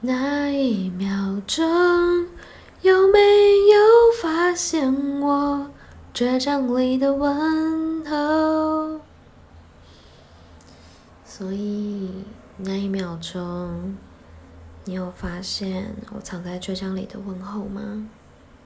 那一秒钟有没有发现我？倔强里的问候所以那一秒钟你有发现我藏在倔强里的问候吗？